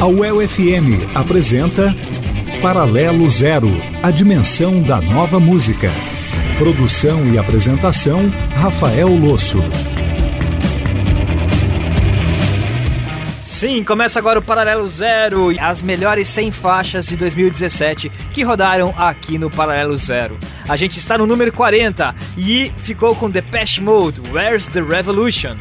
A UEL FM apresenta Paralelo Zero, a dimensão da nova música. Produção e apresentação, Rafael Losso. Sim, começa agora o Paralelo Zero, as melhores 100 faixas de 2017 que rodaram aqui no Paralelo Zero. A gente está no número 40 e ficou com Depeche Mode, Where's the Revolution?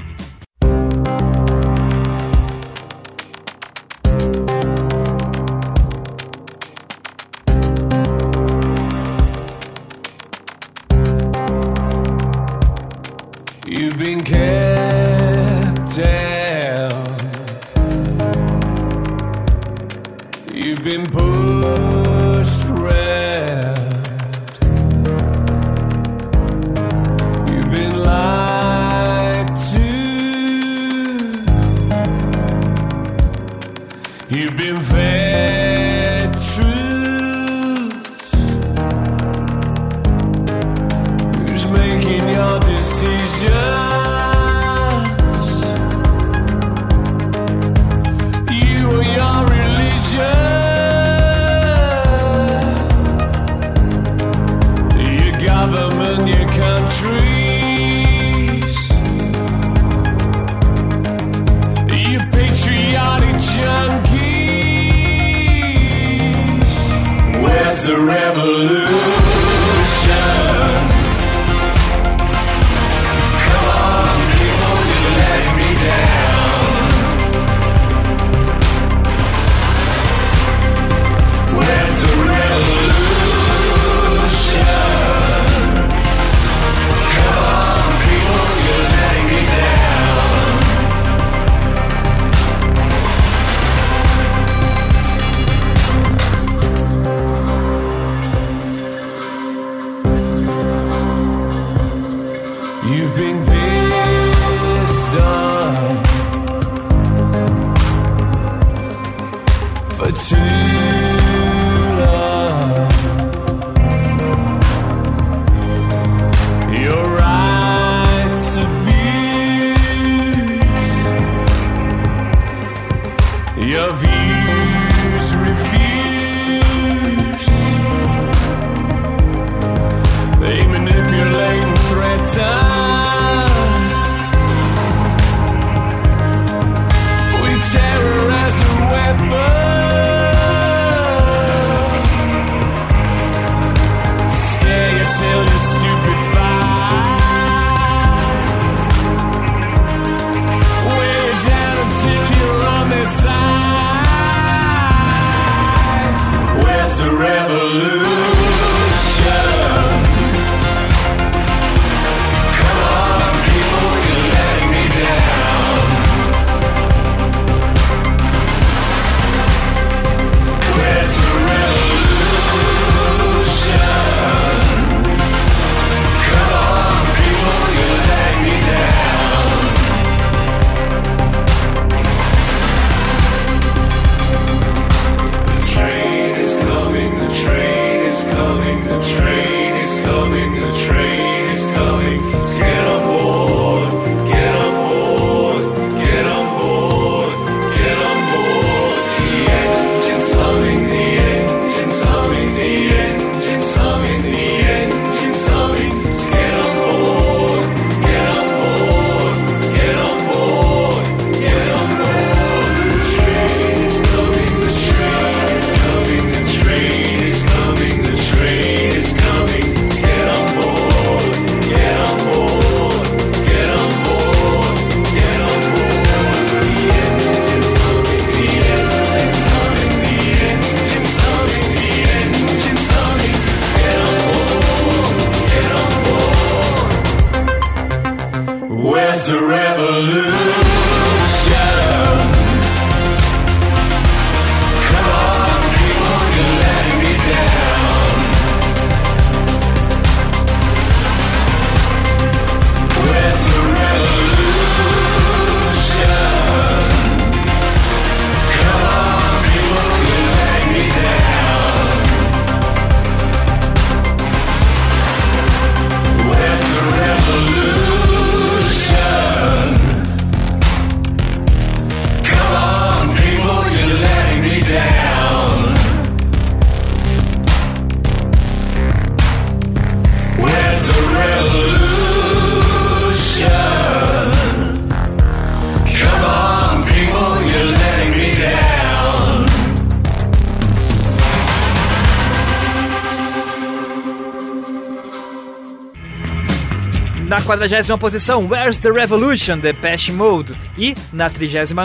Na 40 posição, Where's the Revolution, The Pest Mode. E na 39,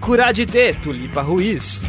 Curar de T, Tulipa Ruiz.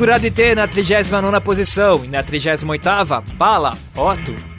Curadité na 39 posição e na 38 Bala, Otto.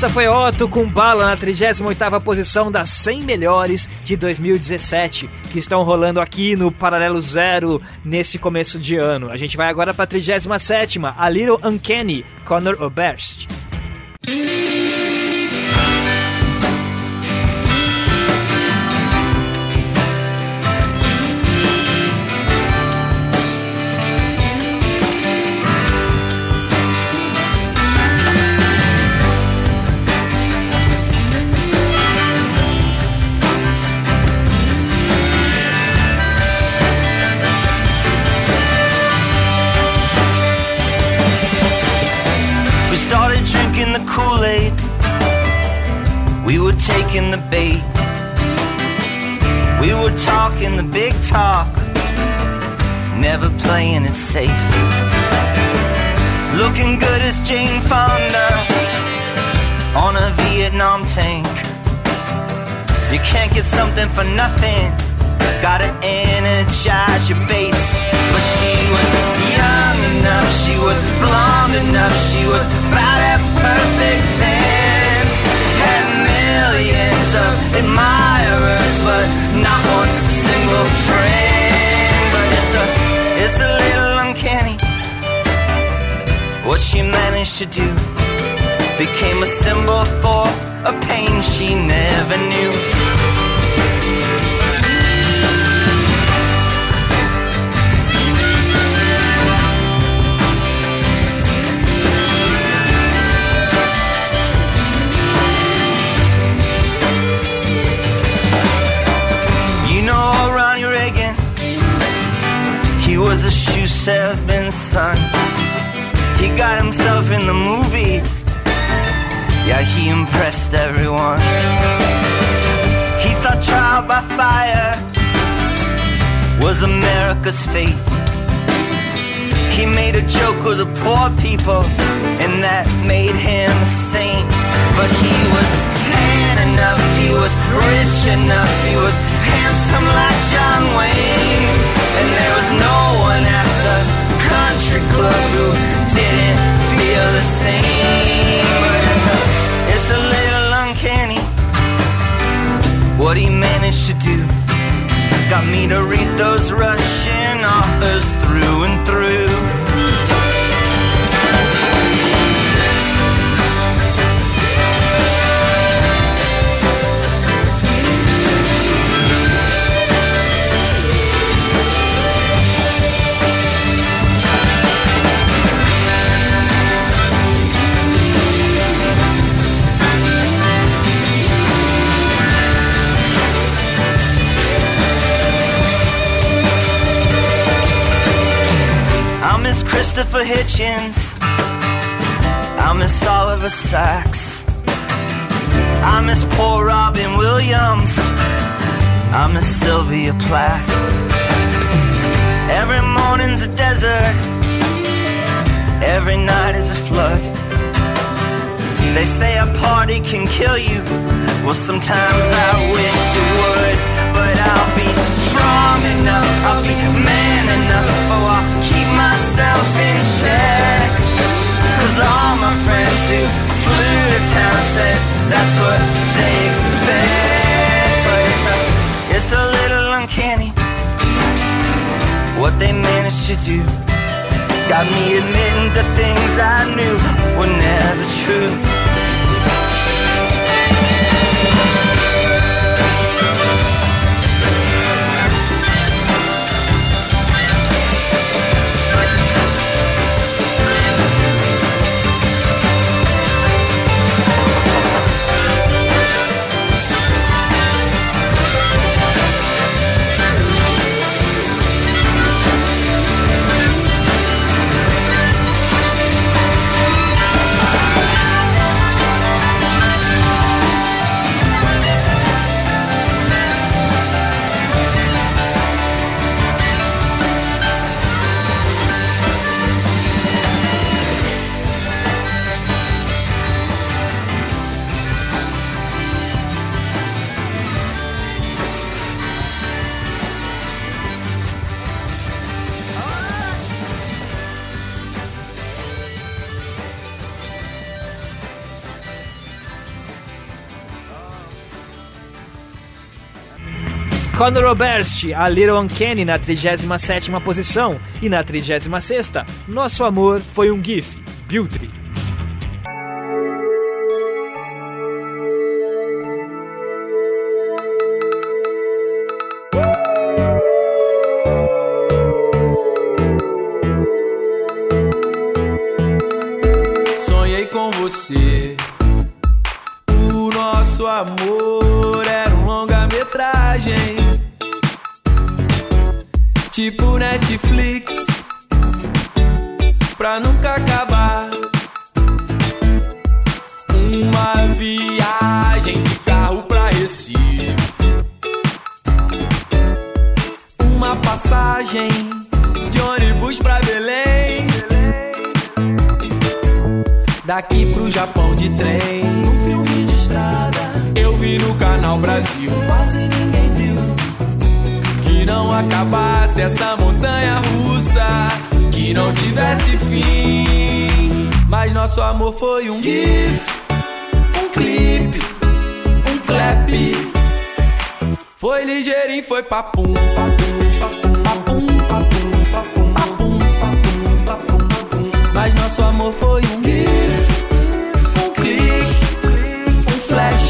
Essa foi Otto com bala na 38ª posição das 100 melhores de 2017, que estão rolando aqui no Paralelo Zero nesse começo de ano. A gente vai agora para a 37ª, A Little Uncanny, Conor Oberst. Taking the bait. We were talking the big talk, never playing it safe. Looking good as Jane Fonda on a Vietnam tank. You can't get something for nothing, gotta energize your base. But she was enough, she was blonde enough, she was about a perfect ten. Had millions of admirers, but not one single friend. But it's a, it's a little uncanny what she managed to do. Became a symbol for a pain she never knew. Salesman's son. He got himself in the movies. Yeah, he impressed everyone. He thought trial by fire was America's fate. He made a joke of the poor people, and that made him a saint. But he was tan enough, he was rich enough, he was handsome like John Wayne. And there was no one the country club who didn't feel the same. It's a, it's a little uncanny what he managed to do. Got me to read those Russian authors through and through. Christopher Hitchens. I miss Oliver Sacks. I miss poor Robin Williams. I miss Sylvia Plath. Every morning's a desert. Every night is a flood. They say a party can kill you. Well, sometimes I wish it would. But I'll be strong enough. I'll be man enough. Oh, I'll keep myself in check. Cause all my friends who flew to town said that's what they expect. But it's a, it's a little uncanny what they managed to do. Got me admitting the things I knew were never true. Conor Oberst, A Little Uncanny na 37ª posição e na 36ª, Nosso Amor Foi um GIF, Biltry. daqui pro Japão de trem. Um filme de estrada, eu vi no canal Brasil. Quase ninguém viu. Que não acabasse essa montanha russa, que não tivesse fim. Mas nosso amor foi um GIF, um clipe, um clap. Foi ligeirinho, foi papum, papum, papum, papum, papum, papum, papum, papum. Mas nosso amor foi um GIF.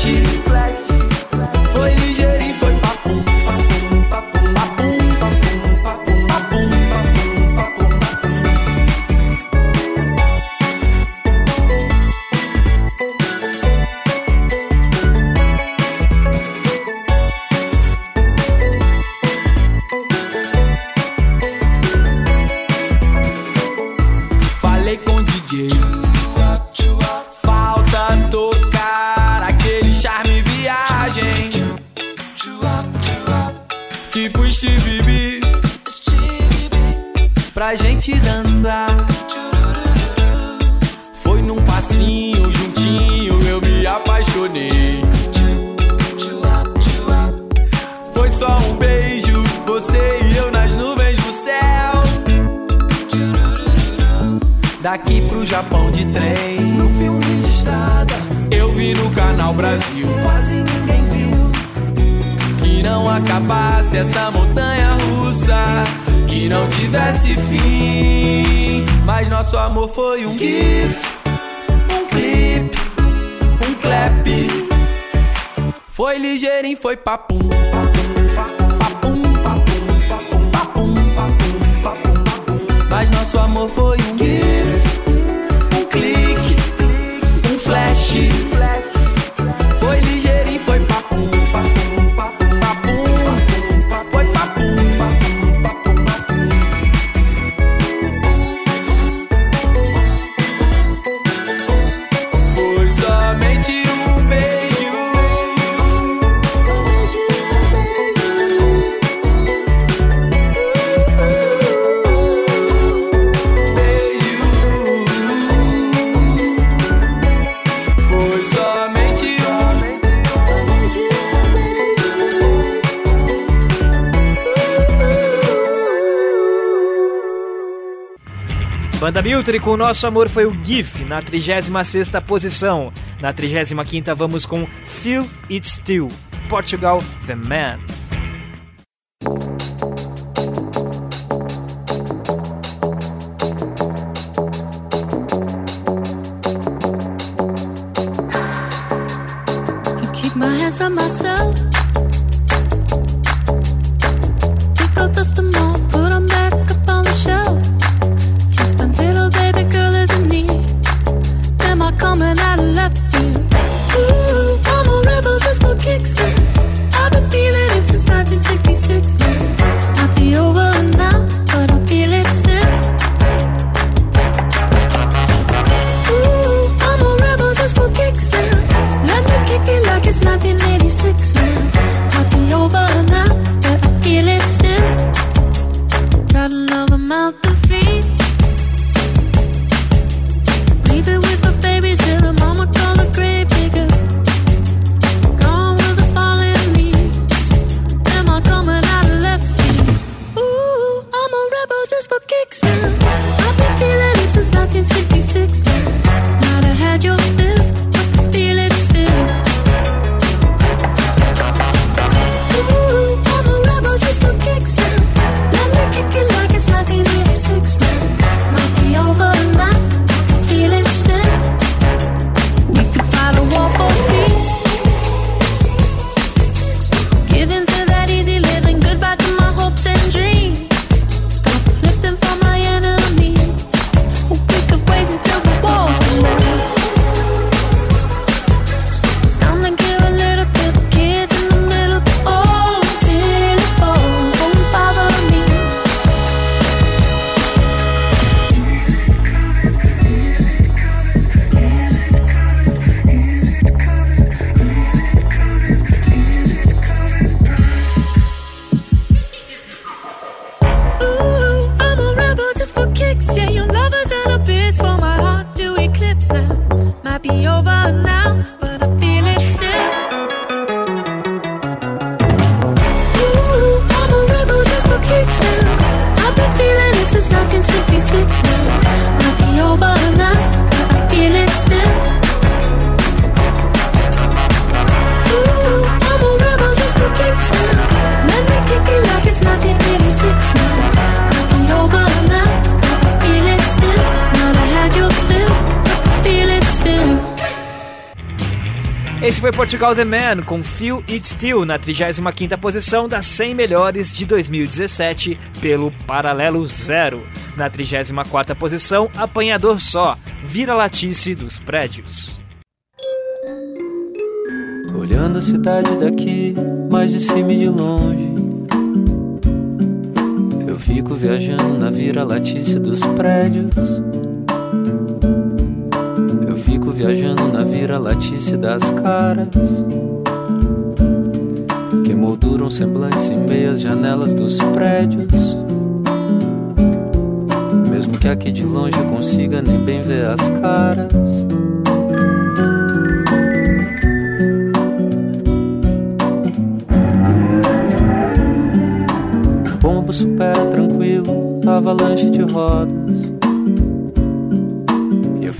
flashy. Gente dançar. Foi num passinho juntinho, eu me apaixonei. Foi só um beijo, você e eu nas nuvens do céu. Daqui pro Japão de trem, no filme de estrada. Eu vi no canal Brasil, quase ninguém viu. Que não acabasse essa montanha russa que não tivesse fim. Mas nosso amor foi um gif, um clipe, um clap. Foi ligeirinho, foi papum, Mas nosso amor foi um gif, um clique, um flash. Miltry com Nosso Amor foi o GIF na 36 posição. Na 35 vamos com Feel It Still, Portugal The Man. Portugal The Man com Feel It Still na 35ª posição das 100 melhores de 2017 pelo Paralelo Zero. Na 34ª posição, Apanhador Só, Vira Latice dos Prédios. Olhando a cidade daqui, mais de cima e de longe. Eu fico viajando na vira-latice dos prédios. Viajando na vira-latice das caras. Que molduram semblantes em meias janelas dos prédios. Mesmo que aqui de longe eu consiga nem bem ver as caras. pombo supera tranquilo, avalanche de rodas.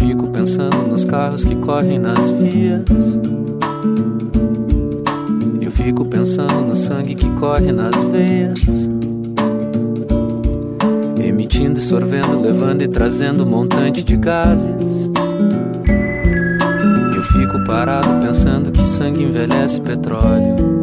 Fico pensando nos carros que correm nas vias. Eu fico pensando no sangue que corre nas veias. Emitindo e sorvendo, levando e trazendo um montante de gases. Eu fico parado pensando que sangue envelhece petróleo.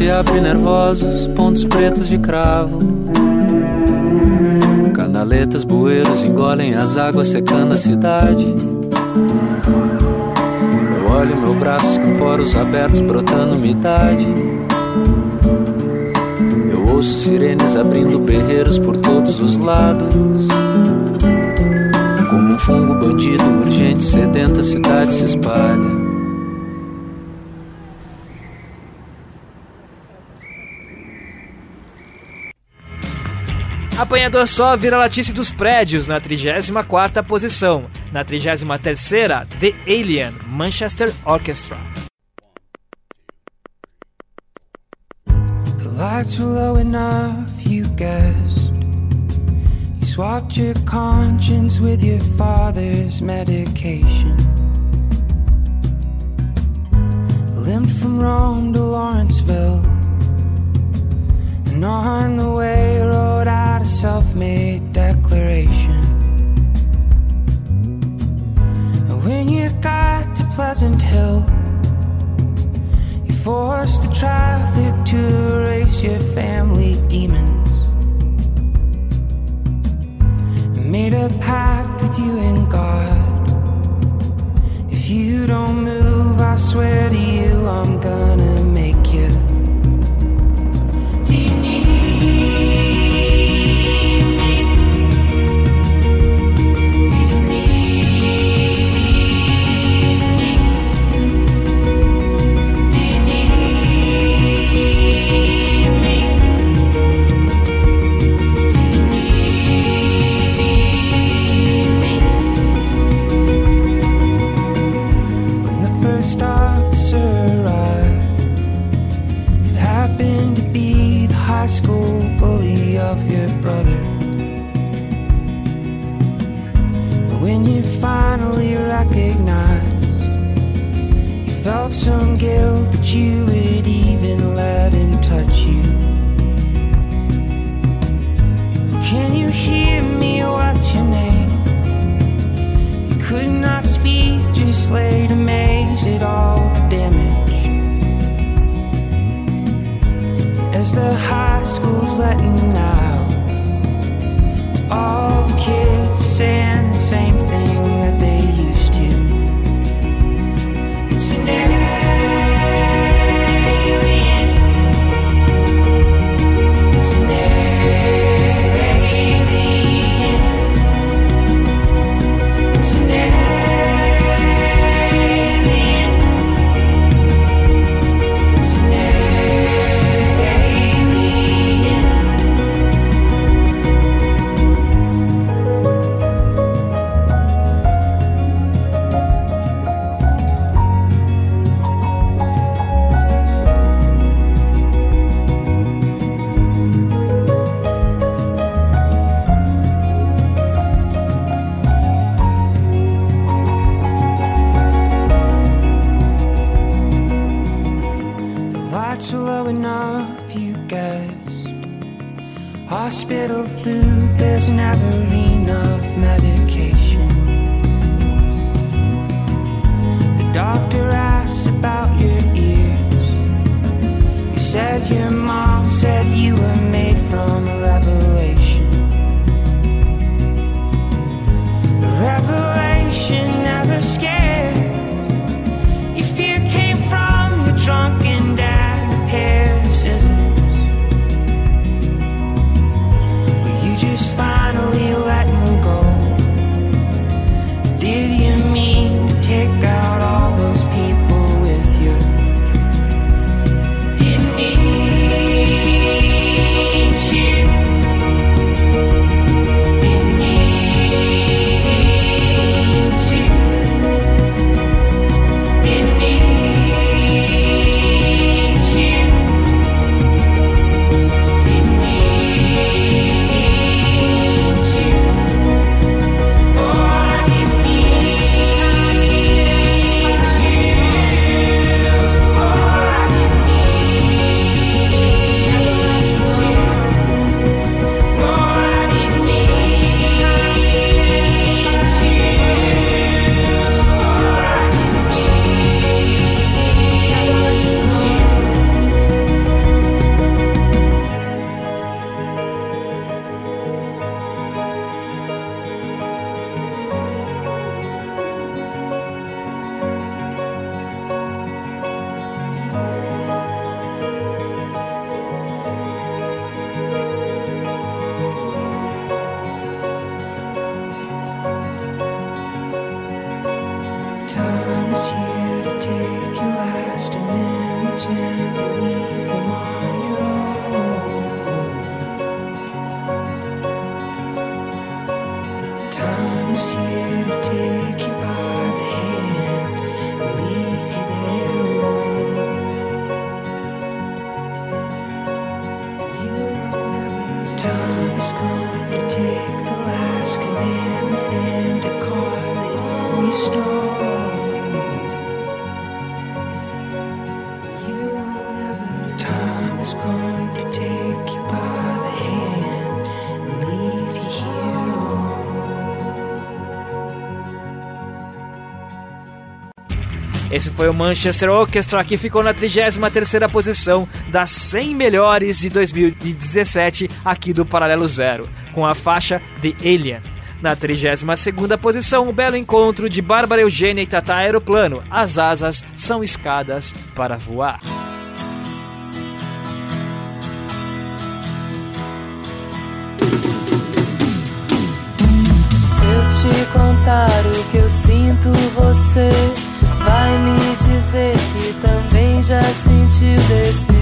se abre nervosos, pontos pretos de cravo. Canaletas, bueiros engolem as águas secando a cidade. Eu olho meu braço com poros abertos brotando umidade. Eu ouço sirenes abrindo berreiros por todos os lados. Como um fungo bandido urgente, sedenta, a cidade se espalha. Apanhador só vira latice dos prédios na 34ª posição. Na 33ª, The Alien, Manchester Orchestra. The lights were low enough, you guessed. You swapped your conscience with your father's medication. Limped from Rome to Lawrenceville. And all doesn't help. You force the traffic to erase your family demons. I made a pact with you and God. If you don't move, I swear to you, I'm gonna. foi o Manchester Orchestra que ficou na 33ª posição das 100 melhores de 2017 aqui do Paralelo Zero, com a faixa The Alien. Na 32ª posição, o um belo encontro de Bárbara Eugênia e Tata Aeroplano. As asas são escadas para voar. Se eu te contar o que eu sinto, você vai me dizer que também já sentiu desse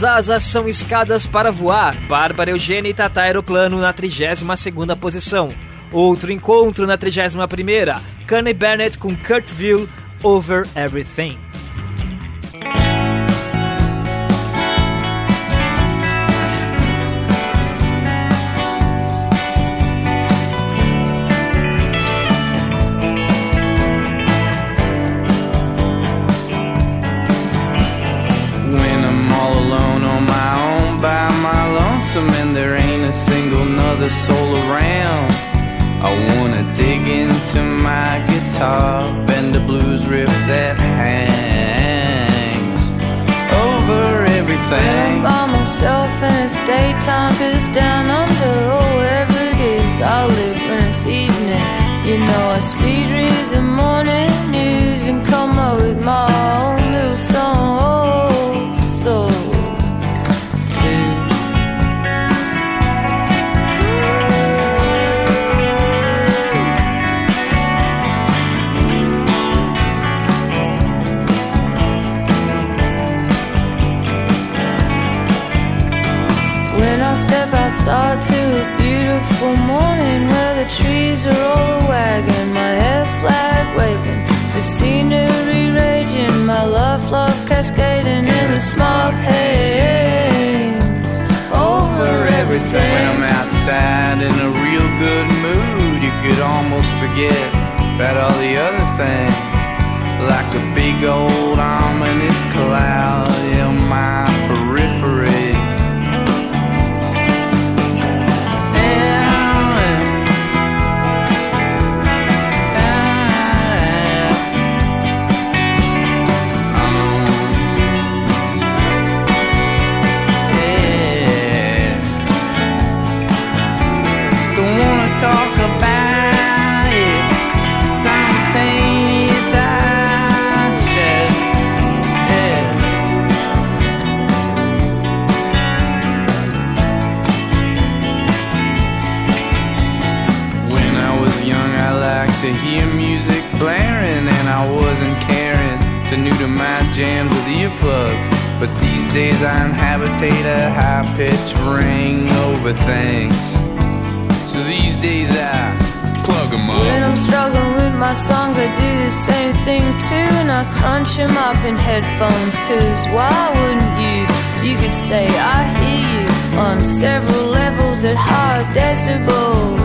Suas asas são escadas para voar. Bárbara Eugênia e Tata Aeroplano na 32ª posição. Outro encontro na 31ª. Kanye Bennett com Kurt Vile, Over Everything. forget about all the other things, like a big old days I habitate a high-pitched ring over things. So these days I plug them up. When I'm struggling with my songs, I do the same thing too. And I crunch them up in headphones, cause why wouldn't you? You could say I hear you on several levels at high decibels.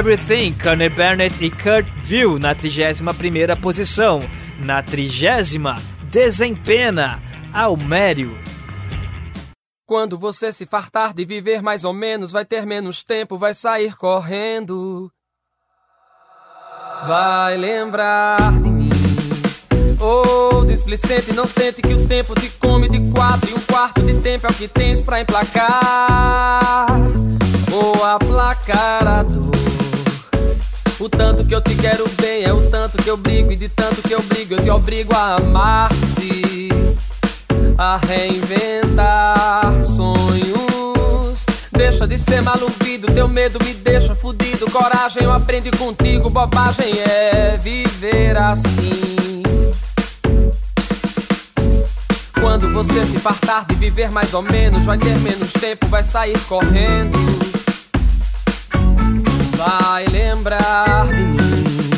Everything, Conor Burnett e Kurt View na 31ª posição. Na 30 Desempena, Almério. Quando você se fartar de viver mais ou menos, vai ter menos tempo, vai sair correndo. Vai lembrar de mim. Ou displicente, não sente que o tempo te come de quatro e um quarto de tempo é o que tens pra emplacar. Ou aplacar a dor. O tanto que eu te quero bem é o tanto que eu brigo, e de tanto que eu brigo, eu te obrigo a amar-se a reinventar sonhos. Deixa de ser maluvido, teu medo me deixa fudido. Coragem eu aprendi contigo, bobagem é viver assim. Quando você se fartar de viver mais ou menos, vai ter menos tempo, vai sair correndo. Vai lembrar de mim.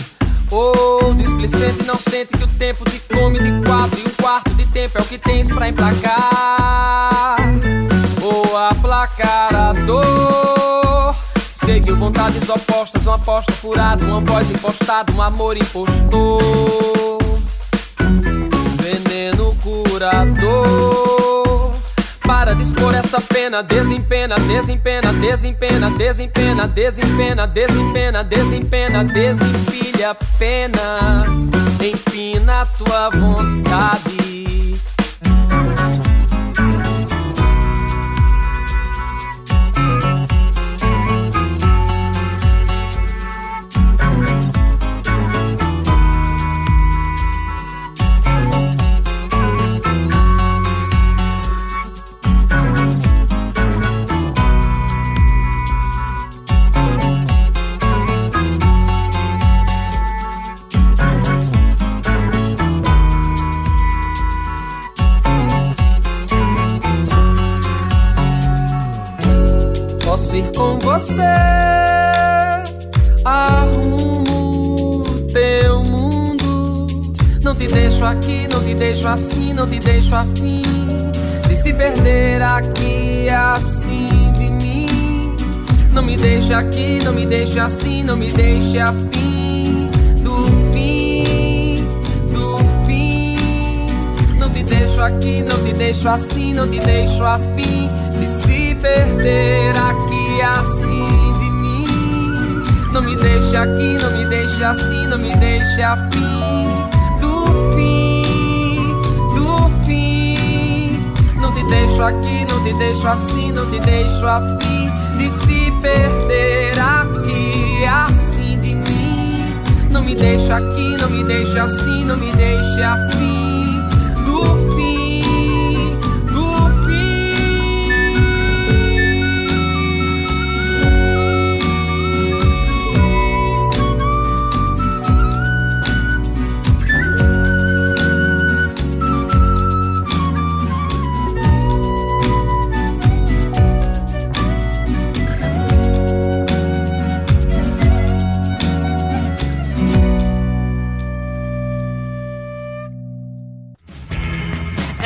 Ou displicente, não sente que o tempo te come de quatro e um quarto de tempo é o que tens pra emplacar. Ou aplacar a dor. Seguiu vontades opostas, uma aposta furada, uma voz impostada, um amor impostor. Veneno curador. Para de expor essa pena, desempena, desempena, desempena, desempena, desempena, desempena, desempena, desempilha a pena, empina a tua vontade. Deixo aqui, não te deixo assim Não te deixo afim De se perder aqui assim de mim. Não me deixe aqui, não me deixe assim Não me deixe afim do fim Do fim. Não te deixo aqui, não te deixo assim Não te deixo afim de se perder aqui assim de mim. Não me deixe aqui, não me deixe assim, não me deixe afim deixo aqui, não te deixo assim, não te deixo afim de se perder aqui assim de mim. Não me deixe aqui, não me deixe assim, não me deixe afim do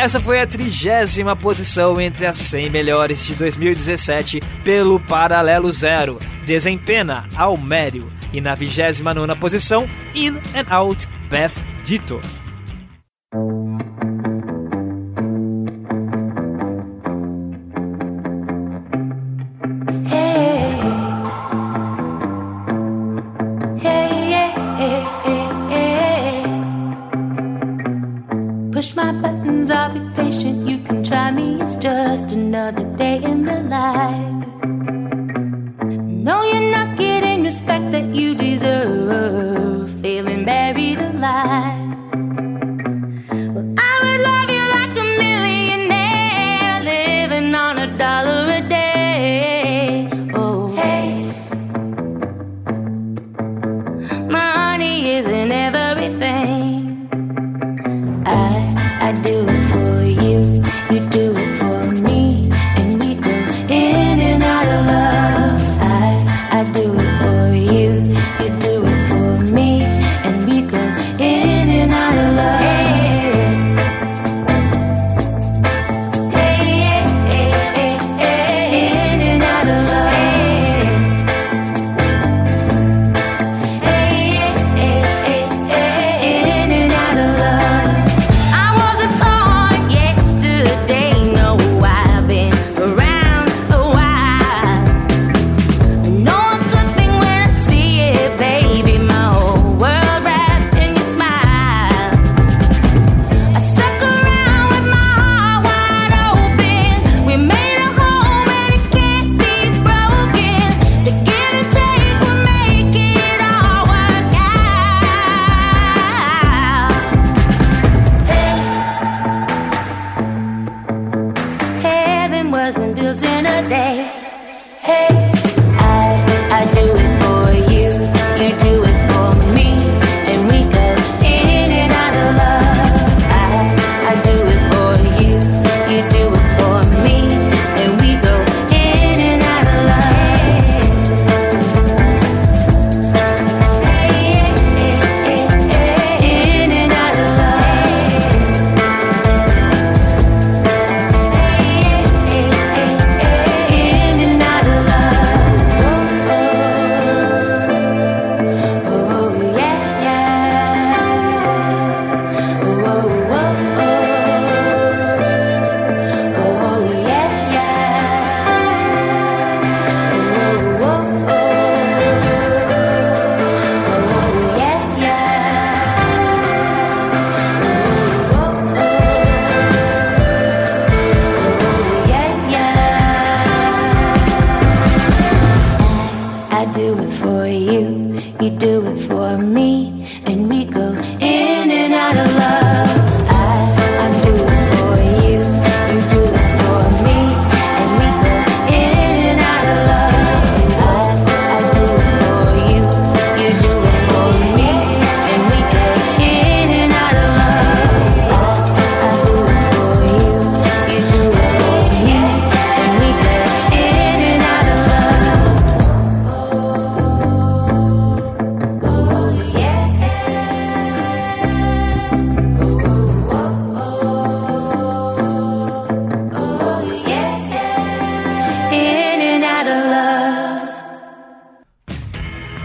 Essa foi a trigésima posição entre as 100 melhores de 2017 pelo Paralelo Zero. Desempena, Almério. E na 29 posição, In and Out, Beth Dito.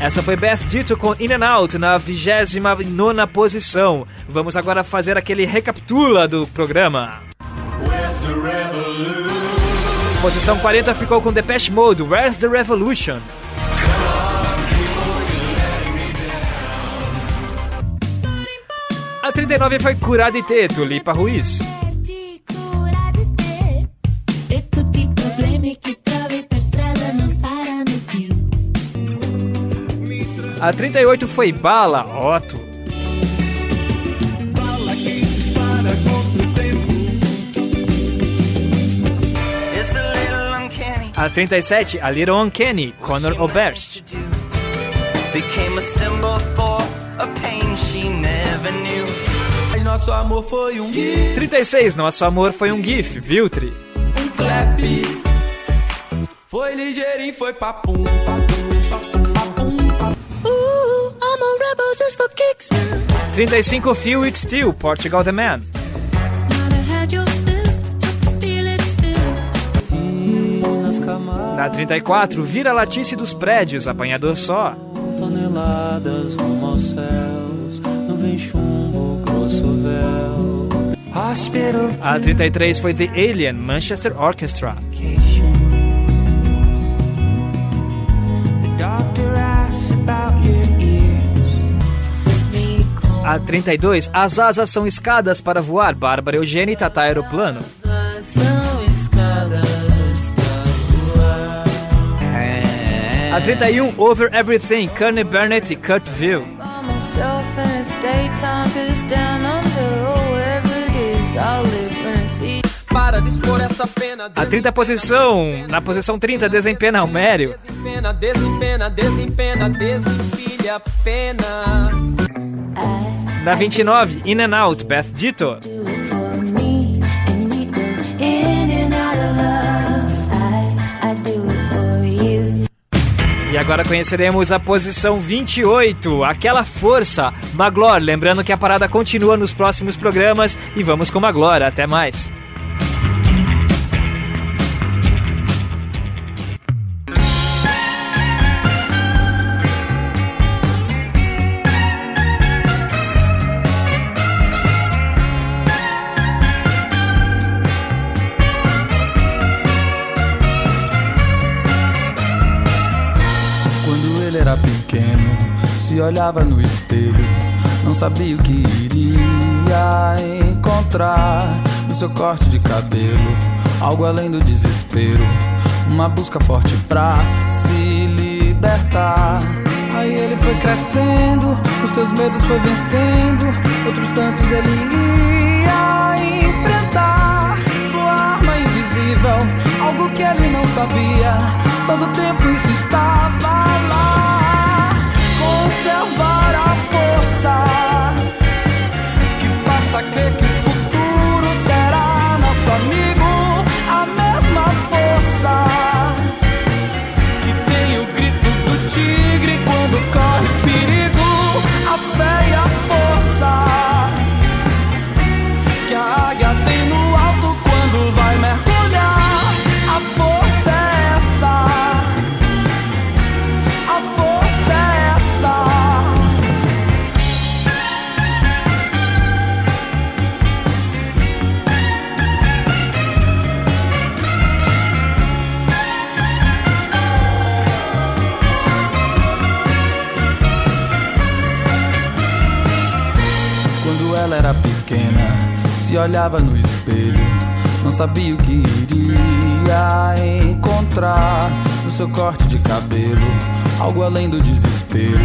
Essa foi Beth Ditto com In and Out na 29 posição. Vamos agora fazer aquele recapitula do programa. Posição 40 ficou com Depeche Mode, Where's the Revolution? A 39 foi Curada e Teto, Lipa Ruiz. A 38 foi Bala, Otto. It's a little uncanny. A 37, A Little Uncanny, Conor Oberst. Became a symbol for a pain she never knew. Nosso amor foi um gif, 36, Nosso Amor Foi um GIF, Biltre. um clap. Foi ligeirinho, foi papum, papum, 35, Feel It Still, Portugal The Man. Na 34, Vira Latice dos Prédios, Apanhador Só. toneladas rumo aos céus, nuvem chumbo, grosso véu. Hospital A 33 foi The Alien, Manchester Orchestra. vacation. A 32, As Asas São Escadas para Voar, Bárbara Eugênia e Tata Aeroplano. A 31, Over Everything, Kearney Burnett e Kurt under oh Para de expor essa pena. A 30 posição, na posição 30, Desempenha Almério. Desempena, desempena, desempena, desempilha a pena. Na 29, In and Out, Beth Ditto. E agora conheceremos a posição 28, Aquela Força, Maglor. Lembrando que a parada continua nos próximos programas e vamos com Maglor. Até mais. Olhava no espelho, não sabia o que iria encontrar no seu corte de cabelo, algo além do desespero, uma busca forte pra se libertar. Aí ele foi crescendo, os seus medos foi vencendo, outros tantos ele ia enfrentar. Sua arma invisível, algo que ele não sabia. Todo tempo isso estava lá. Força que faça crer que o futuro será nosso amigo. Olhava no espelho, não sabia o que iria encontrar no seu corte de cabelo, algo além do desespero,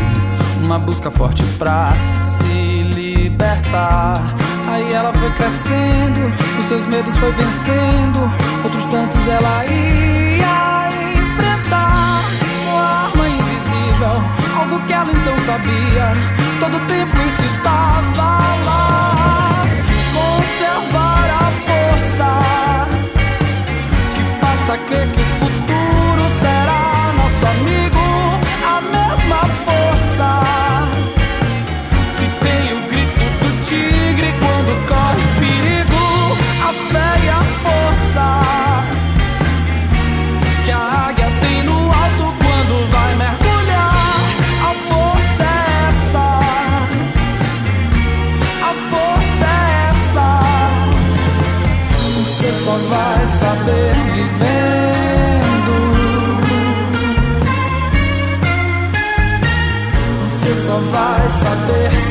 na busca forte pra se libertar. Aí ela foi crescendo, os seus medos foi vencendo, outros tantos ela ia enfrentar. Sua arma invisível, algo que ela então sabia. Todo tempo isso estava lá. Força que faça crer que o futuro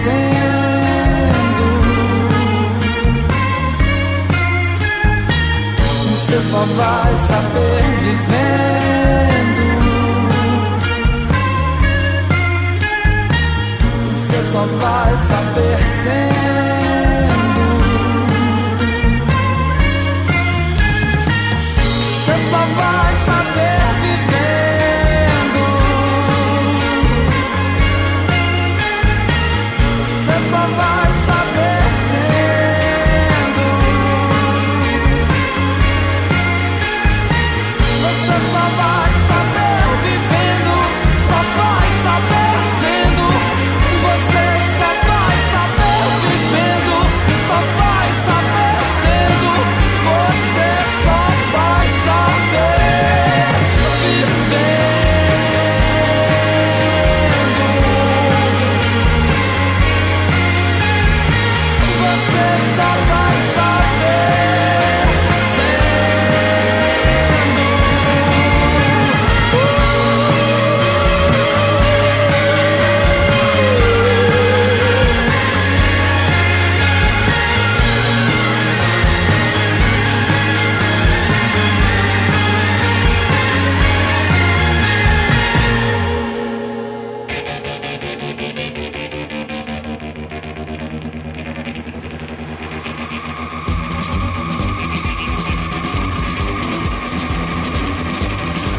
sendo. Você só vai saber vivendo. Você só vai saber sendo.